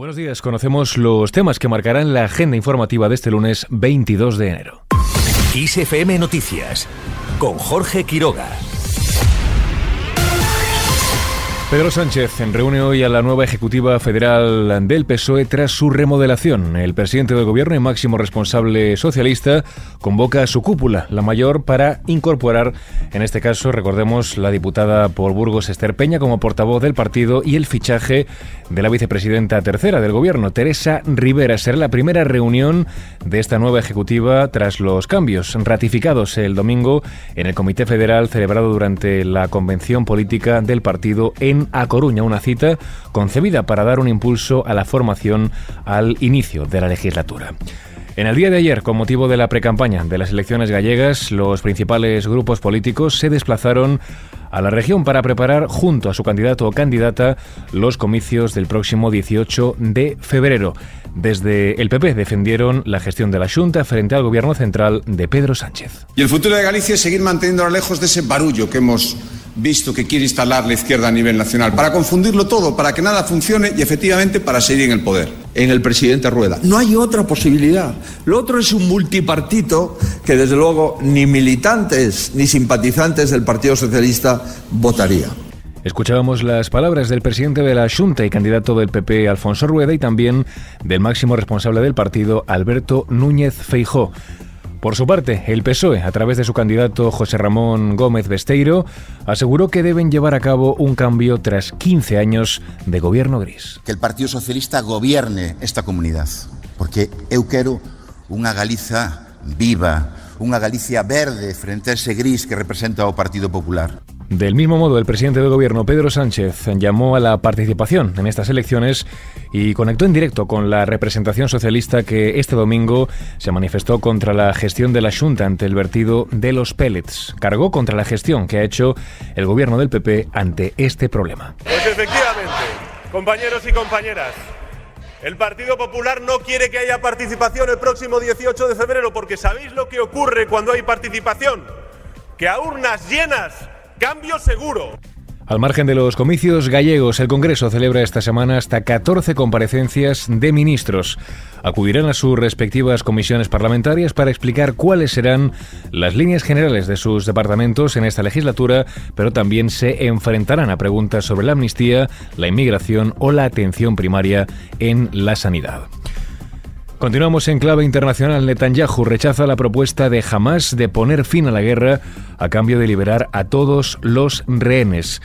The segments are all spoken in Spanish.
Buenos días, conocemos los temas que marcarán la agenda informativa de este lunes 22 de enero. ISFM Noticias con Jorge Quiroga. Pedro Sánchez reúne hoy a la nueva Ejecutiva Federal del PSOE tras su remodelación. El presidente del Gobierno y máximo responsable socialista convoca a su cúpula, la mayor, para incorporar, en este caso, recordemos, la diputada por Burgos Esther Peña como portavoz del partido y el fichaje de la vicepresidenta tercera del Gobierno, Teresa Rivera. Será la primera reunión de esta nueva Ejecutiva tras los cambios ratificados el domingo en el Comité Federal celebrado durante la convención política del partido en a Coruña, una cita concebida para dar un impulso a la formación al inicio de la legislatura. En el día de ayer, con motivo de la precampaña de las elecciones gallegas, los principales grupos políticos se desplazaron a la región para preparar, junto a su candidato o candidata, los comicios del próximo 18 de febrero. Desde el PP defendieron la gestión de la Junta frente al gobierno central de Pedro Sánchez. Y el futuro de Galicia es seguir manteniéndola lejos de ese barullo que hemos visto que quiere instalar la izquierda a nivel nacional, para confundirlo todo, para que nada funcione y efectivamente para seguir en el poder. En el presidente Rueda. No hay otra posibilidad. Lo otro es un multipartito que desde luego ni militantes ni simpatizantes del Partido Socialista votaría. Escuchábamos las palabras del presidente de la Junta y candidato del PP, Alfonso Rueda, y también del máximo responsable del partido, Alberto Núñez Feijó. Por su parte, el PSOE, a través de su candidato José Ramón Gómez Besteiro, aseguró que deben llevar a cabo un cambio tras 15 años de gobierno gris. Que el Partido Socialista gobierne esta comunidad, porque eu quero unha Galiza viva, unha Galicia verde frente a ese gris que representa o Partido Popular. Del mismo modo, el presidente del gobierno, Pedro Sánchez, llamó a la participación en estas elecciones y conectó en directo con la representación socialista que este domingo se manifestó contra la gestión de la Junta ante el vertido de los pellets. Cargó contra la gestión que ha hecho el gobierno del PP ante este problema. Pues efectivamente, compañeros y compañeras, el Partido Popular no quiere que haya participación el próximo 18 de febrero porque ¿sabéis lo que ocurre cuando hay participación? Que a urnas llenas Cambio seguro. Al margen de los comicios gallegos, el Congreso celebra esta semana hasta 14 comparecencias de ministros. Acudirán a sus respectivas comisiones parlamentarias para explicar cuáles serán las líneas generales de sus departamentos en esta legislatura, pero también se enfrentarán a preguntas sobre la amnistía, la inmigración o la atención primaria en la sanidad. Continuamos en clave internacional. Netanyahu rechaza la propuesta de Hamas de poner fin a la guerra a cambio de liberar a todos los rehenes.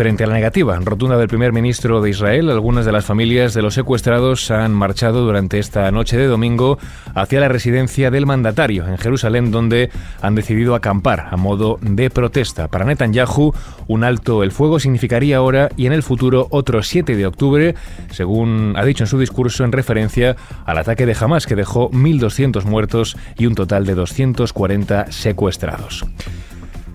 Frente a la negativa rotunda del primer ministro de Israel, algunas de las familias de los secuestrados han marchado durante esta noche de domingo hacia la residencia del mandatario en Jerusalén, donde han decidido acampar a modo de protesta. Para Netanyahu, un alto el fuego significaría ahora y en el futuro otro 7 de octubre, según ha dicho en su discurso en referencia al ataque de Hamas que dejó 1.200 muertos y un total de 240 secuestrados.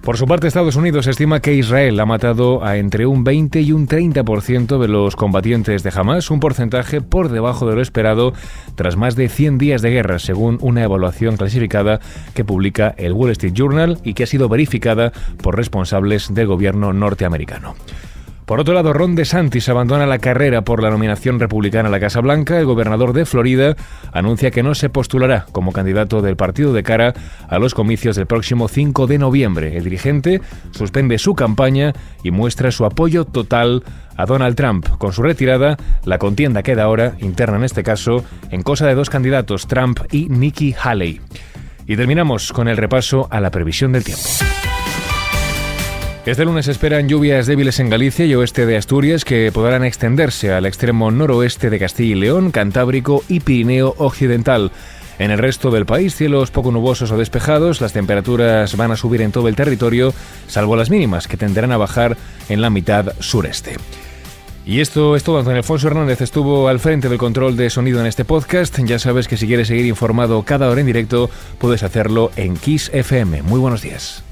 Por su parte, Estados Unidos estima que Israel ha matado a entre un 20 y un 30% de los combatientes de Hamas, un porcentaje por debajo de lo esperado tras más de 100 días de guerra, según una evaluación clasificada que publica el Wall Street Journal y que ha sido verificada por responsables del gobierno norteamericano. Por otro lado, Ron DeSantis abandona la carrera por la nominación republicana a la Casa Blanca. El gobernador de Florida anuncia que no se postulará como candidato del partido de cara a los comicios del próximo 5 de noviembre. El dirigente suspende su campaña y muestra su apoyo total a Donald Trump. Con su retirada, la contienda queda ahora, interna en este caso, en cosa de dos candidatos, Trump y Nikki Haley. Y terminamos con el repaso a la previsión del tiempo. Este lunes esperan lluvias débiles en Galicia y oeste de Asturias que podrán extenderse al extremo noroeste de Castilla y León, Cantábrico y Pirineo Occidental. En el resto del país, cielos poco nubosos o despejados, las temperaturas van a subir en todo el territorio, salvo las mínimas, que tenderán a bajar en la mitad sureste. Y esto es todo. Antonio Alfonso Hernández estuvo al frente del control de sonido en este podcast. Ya sabes que si quieres seguir informado cada hora en directo, puedes hacerlo en Kiss FM. Muy buenos días.